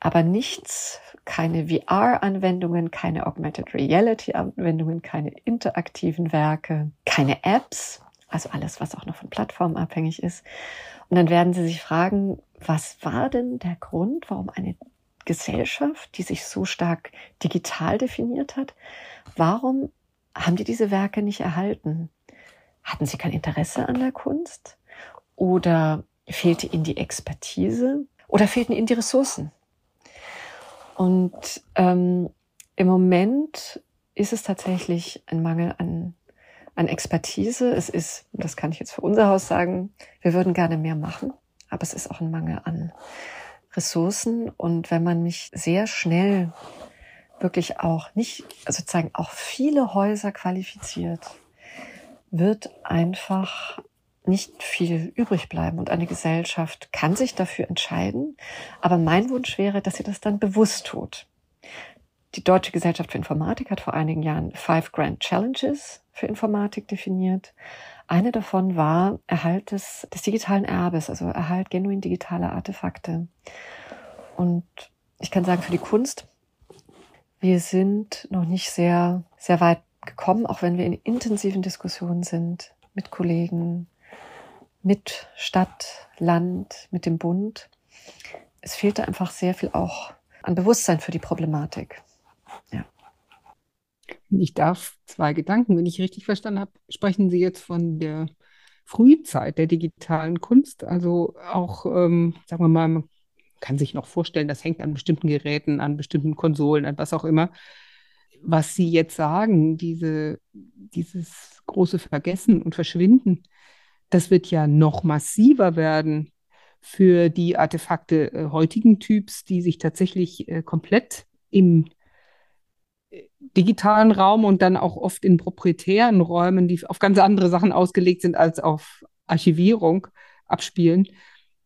Aber nichts, keine VR-Anwendungen, keine Augmented Reality-Anwendungen, keine interaktiven Werke, keine Apps, also alles, was auch noch von Plattformen abhängig ist. Und dann werden Sie sich fragen, was war denn der Grund, warum eine Gesellschaft, die sich so stark digital definiert hat, warum haben die diese Werke nicht erhalten? Hatten sie kein Interesse an der Kunst? Oder fehlte ihnen die Expertise? Oder fehlten ihnen die Ressourcen? Und ähm, im Moment ist es tatsächlich ein Mangel an, an Expertise. Es ist, das kann ich jetzt für unser Haus sagen, wir würden gerne mehr machen, aber es ist auch ein Mangel an Ressourcen. Und wenn man mich sehr schnell wirklich auch nicht, also sozusagen auch viele Häuser qualifiziert, wird einfach nicht viel übrig bleiben und eine Gesellschaft kann sich dafür entscheiden. Aber mein Wunsch wäre, dass sie das dann bewusst tut. Die Deutsche Gesellschaft für Informatik hat vor einigen Jahren Five Grand Challenges für Informatik definiert. Eine davon war Erhalt des, des digitalen Erbes, also Erhalt genuin digitaler Artefakte. Und ich kann sagen, für die Kunst, wir sind noch nicht sehr, sehr weit gekommen, auch wenn wir in intensiven Diskussionen sind mit Kollegen, mit Stadt, Land, mit dem Bund. Es fehlte einfach sehr viel auch an Bewusstsein für die Problematik. Ja. Ich darf zwei Gedanken, wenn ich richtig verstanden habe, sprechen Sie jetzt von der Frühzeit der digitalen Kunst, also auch, ähm, sagen wir mal, man kann sich noch vorstellen, das hängt an bestimmten Geräten, an bestimmten Konsolen, an was auch immer. Was Sie jetzt sagen, diese, dieses große Vergessen und Verschwinden, das wird ja noch massiver werden für die Artefakte äh, heutigen Typs, die sich tatsächlich äh, komplett im digitalen Raum und dann auch oft in proprietären Räumen, die auf ganz andere Sachen ausgelegt sind als auf Archivierung, abspielen.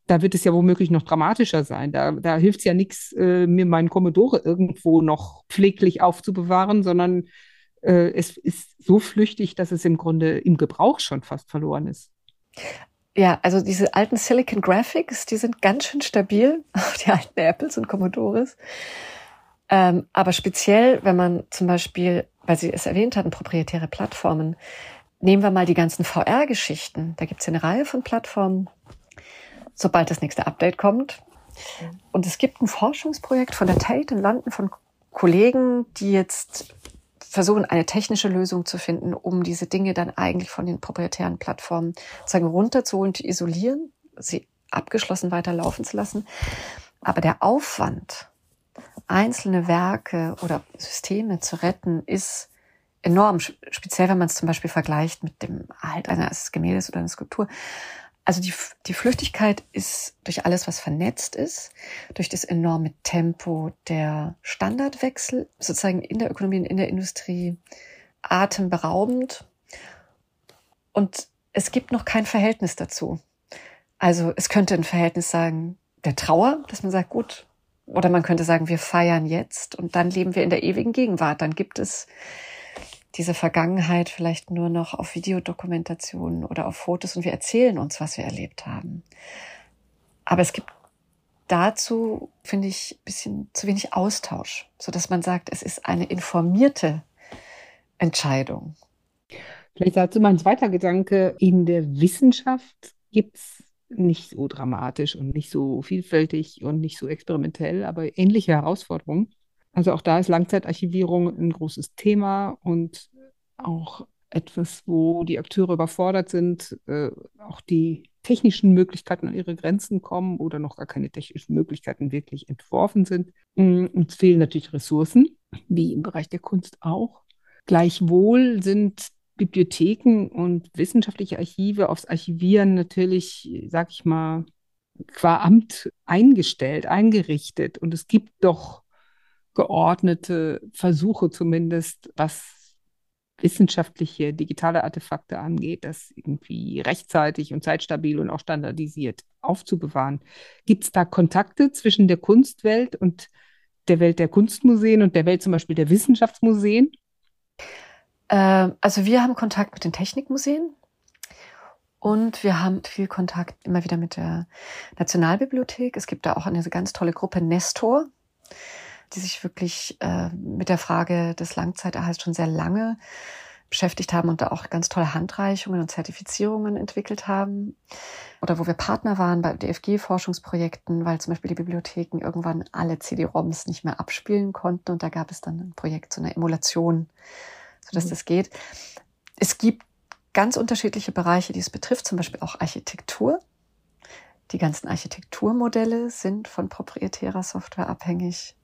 Da wird es ja womöglich noch dramatischer sein. Da, da hilft es ja nichts, äh, mir meinen Commodore irgendwo noch pfleglich aufzubewahren, sondern äh, es ist so flüchtig, dass es im Grunde im Gebrauch schon fast verloren ist. Ja, also diese alten Silicon Graphics, die sind ganz schön stabil, die alten Apples und Commodores. Ähm, aber speziell, wenn man zum Beispiel, weil Sie es erwähnt hatten, proprietäre Plattformen, nehmen wir mal die ganzen VR-Geschichten. Da gibt es ja eine Reihe von Plattformen, sobald das nächste Update kommt. Und es gibt ein Forschungsprojekt von der Tate in London von Kollegen, die jetzt versuchen, eine technische Lösung zu finden, um diese Dinge dann eigentlich von den proprietären Plattformen sozusagen runterzuholen, zu isolieren, sie abgeschlossen weiterlaufen zu lassen. Aber der Aufwand, einzelne Werke oder Systeme zu retten, ist enorm, speziell wenn man es zum Beispiel vergleicht mit dem Erhalt eines Gemäldes oder einer Skulptur. Also die, die Flüchtigkeit ist durch alles, was vernetzt ist, durch das enorme Tempo der Standardwechsel, sozusagen in der Ökonomie und in der Industrie, atemberaubend. Und es gibt noch kein Verhältnis dazu. Also es könnte ein Verhältnis sagen der Trauer, dass man sagt, gut, oder man könnte sagen, wir feiern jetzt und dann leben wir in der ewigen Gegenwart. Dann gibt es diese Vergangenheit vielleicht nur noch auf Videodokumentationen oder auf Fotos und wir erzählen uns, was wir erlebt haben. Aber es gibt dazu, finde ich, ein bisschen zu wenig Austausch, so dass man sagt, es ist eine informierte Entscheidung. Vielleicht dazu mein zweiter Gedanke. In der Wissenschaft gibt es nicht so dramatisch und nicht so vielfältig und nicht so experimentell, aber ähnliche Herausforderungen. Also auch da ist Langzeitarchivierung ein großes Thema und auch etwas, wo die Akteure überfordert sind, äh, auch die technischen Möglichkeiten an ihre Grenzen kommen oder noch gar keine technischen Möglichkeiten wirklich entworfen sind. Mm, uns fehlen natürlich Ressourcen, wie im Bereich der Kunst auch. Gleichwohl sind Bibliotheken und wissenschaftliche Archive aufs Archivieren natürlich, sag ich mal, qua Amt eingestellt, eingerichtet. Und es gibt doch geordnete Versuche zumindest, was wissenschaftliche digitale Artefakte angeht, das irgendwie rechtzeitig und zeitstabil und auch standardisiert aufzubewahren. Gibt es da Kontakte zwischen der Kunstwelt und der Welt der Kunstmuseen und der Welt zum Beispiel der Wissenschaftsmuseen? Ähm, also wir haben Kontakt mit den Technikmuseen und wir haben viel Kontakt immer wieder mit der Nationalbibliothek. Es gibt da auch eine ganz tolle Gruppe Nestor die sich wirklich äh, mit der Frage des Langzeiterhalts schon sehr lange beschäftigt haben und da auch ganz tolle Handreichungen und Zertifizierungen entwickelt haben. Oder wo wir Partner waren bei DFG-Forschungsprojekten, weil zum Beispiel die Bibliotheken irgendwann alle CD-ROMs nicht mehr abspielen konnten. Und da gab es dann ein Projekt zu einer Emulation, sodass mhm. das geht. Es gibt ganz unterschiedliche Bereiche, die es betrifft, zum Beispiel auch Architektur. Die ganzen Architekturmodelle sind von proprietärer Software abhängig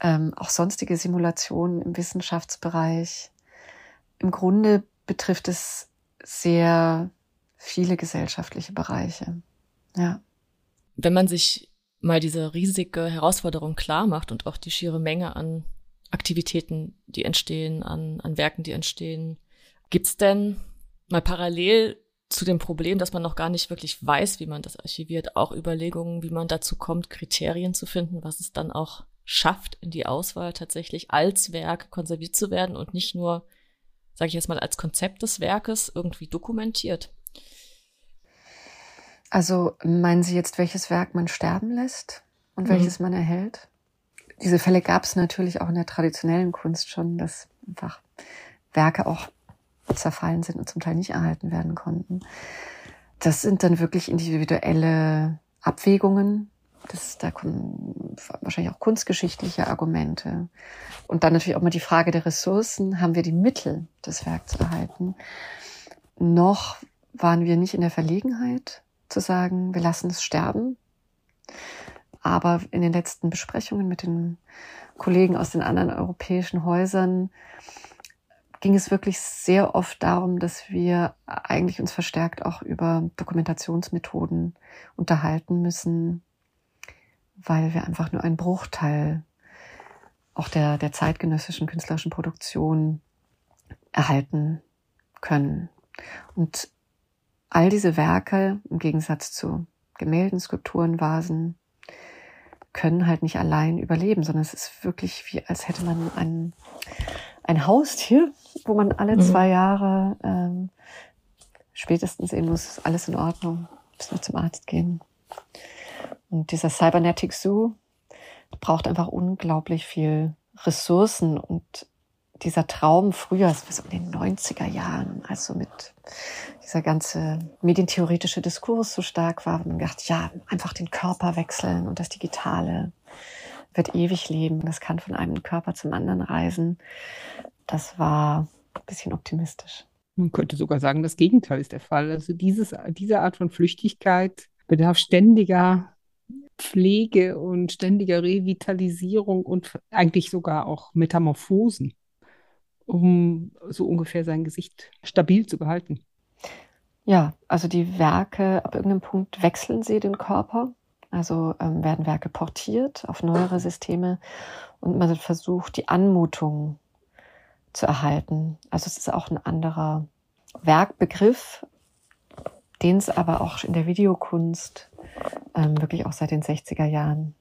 ähm, auch sonstige Simulationen im Wissenschaftsbereich. Im Grunde betrifft es sehr viele gesellschaftliche Bereiche. Ja. Wenn man sich mal diese riesige Herausforderung klar macht und auch die schiere Menge an Aktivitäten, die entstehen, an, an Werken, die entstehen, gibt's denn mal parallel zu dem Problem, dass man noch gar nicht wirklich weiß, wie man das archiviert, auch Überlegungen, wie man dazu kommt, Kriterien zu finden, was es dann auch schafft, in die Auswahl tatsächlich als Werk konserviert zu werden und nicht nur, sage ich jetzt mal, als Konzept des Werkes irgendwie dokumentiert. Also meinen Sie jetzt, welches Werk man sterben lässt und mhm. welches man erhält? Diese Fälle gab es natürlich auch in der traditionellen Kunst schon, dass einfach Werke auch zerfallen sind und zum Teil nicht erhalten werden konnten. Das sind dann wirklich individuelle Abwägungen, das, da kommen wahrscheinlich auch kunstgeschichtliche Argumente. Und dann natürlich auch mal die Frage der Ressourcen. Haben wir die Mittel, das Werk zu erhalten? Noch waren wir nicht in der Verlegenheit zu sagen, wir lassen es sterben. Aber in den letzten Besprechungen mit den Kollegen aus den anderen europäischen Häusern ging es wirklich sehr oft darum, dass wir eigentlich uns verstärkt auch über Dokumentationsmethoden unterhalten müssen, weil wir einfach nur einen Bruchteil auch der, der zeitgenössischen künstlerischen Produktion erhalten können. Und all diese Werke, im Gegensatz zu Gemälden, Skulpturen, Vasen, können halt nicht allein überleben, sondern es ist wirklich wie, als hätte man ein, ein Haustier, wo man alle mhm. zwei Jahre ähm, spätestens sehen muss, alles in Ordnung, müssen wir zum Arzt gehen. Und dieser Cybernetic Zoo braucht einfach unglaublich viel Ressourcen und dieser Traum früher, so in den 90er Jahren, also mit dieser ganze medientheoretische Diskurs so stark war, man gedacht, ja, einfach den Körper wechseln und das Digitale wird ewig leben. Das kann von einem Körper zum anderen reisen. Das war ein bisschen optimistisch. Man könnte sogar sagen, das Gegenteil ist der Fall. Also dieses, diese Art von Flüchtigkeit bedarf ständiger Pflege und ständiger Revitalisierung und eigentlich sogar auch Metamorphosen, um so ungefähr sein Gesicht stabil zu behalten. Ja, also die Werke, ab irgendeinem Punkt wechseln sie den Körper. Also ähm, werden Werke portiert auf neuere Systeme und man versucht, die Anmutung zu erhalten. Also es ist auch ein anderer Werkbegriff, den es aber auch in der Videokunst ähm, wirklich auch seit den 60er Jahren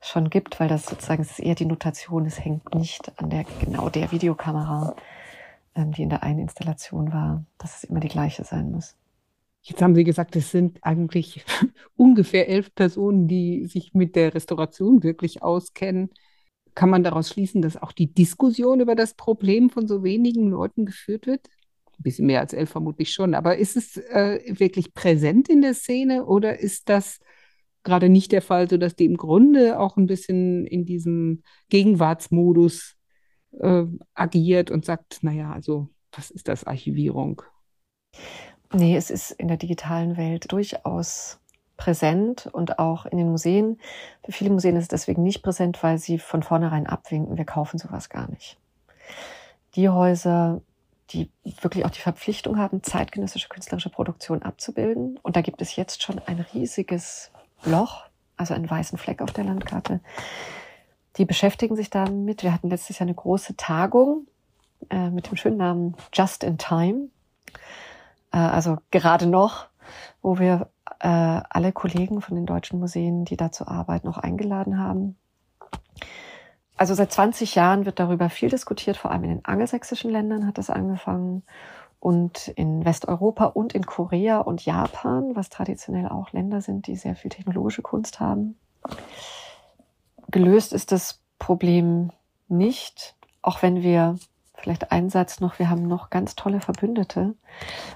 schon gibt, weil das sozusagen das ist eher die Notation, es hängt nicht an der genau der Videokamera, ähm, die in der einen Installation war, dass es immer die gleiche sein muss. Jetzt haben Sie gesagt, es sind eigentlich ungefähr elf Personen, die sich mit der Restauration wirklich auskennen. Kann man daraus schließen, dass auch die Diskussion über das Problem von so wenigen Leuten geführt wird? Ein bisschen mehr als elf vermutlich schon. Aber ist es äh, wirklich präsent in der Szene oder ist das gerade nicht der Fall, sodass die im Grunde auch ein bisschen in diesem Gegenwartsmodus äh, agiert und sagt, naja, also was ist das Archivierung? Nee, es ist in der digitalen Welt durchaus präsent und auch in den Museen. Für viele Museen ist es deswegen nicht präsent, weil sie von vornherein abwinken, wir kaufen sowas gar nicht. Die Häuser, die wirklich auch die Verpflichtung haben, zeitgenössische künstlerische Produktion abzubilden. Und da gibt es jetzt schon ein riesiges Loch, also einen weißen Fleck auf der Landkarte. Die beschäftigen sich damit. Wir hatten letztes Jahr eine große Tagung äh, mit dem schönen Namen Just in Time. Äh, also gerade noch, wo wir äh, alle Kollegen von den deutschen Museen, die dazu arbeiten, auch eingeladen haben. Also seit 20 Jahren wird darüber viel diskutiert, vor allem in den angelsächsischen Ländern hat das angefangen und in Westeuropa und in Korea und Japan, was traditionell auch Länder sind, die sehr viel technologische Kunst haben. Gelöst ist das Problem nicht, auch wenn wir vielleicht einen Satz noch, wir haben noch ganz tolle Verbündete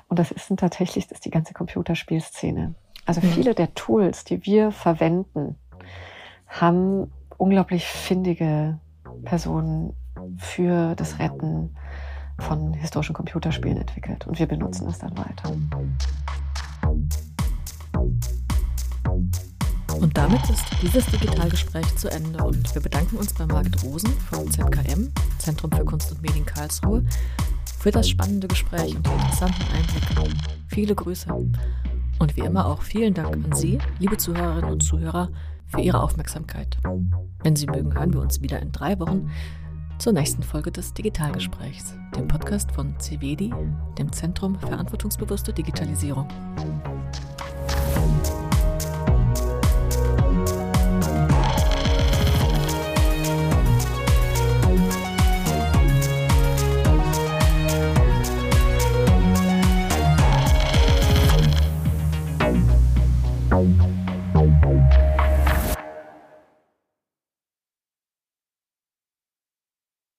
und das ist tatsächlich das ist die ganze Computerspielszene. Also mhm. viele der Tools, die wir verwenden, haben unglaublich findige Personen für das Retten von historischen Computerspielen entwickelt und wir benutzen es dann weiter. Und damit ist dieses Digitalgespräch zu Ende und wir bedanken uns bei Margit Rosen vom ZKM, Zentrum für Kunst und Medien Karlsruhe, für das spannende Gespräch und die interessanten Einblicke. Viele Grüße. Und wie immer auch vielen Dank an Sie, liebe Zuhörerinnen und Zuhörer, für Ihre Aufmerksamkeit. Wenn Sie mögen, hören wir uns wieder in drei Wochen zur nächsten Folge des Digitalgesprächs, dem Podcast von CVEDI, dem Zentrum verantwortungsbewusste Digitalisierung.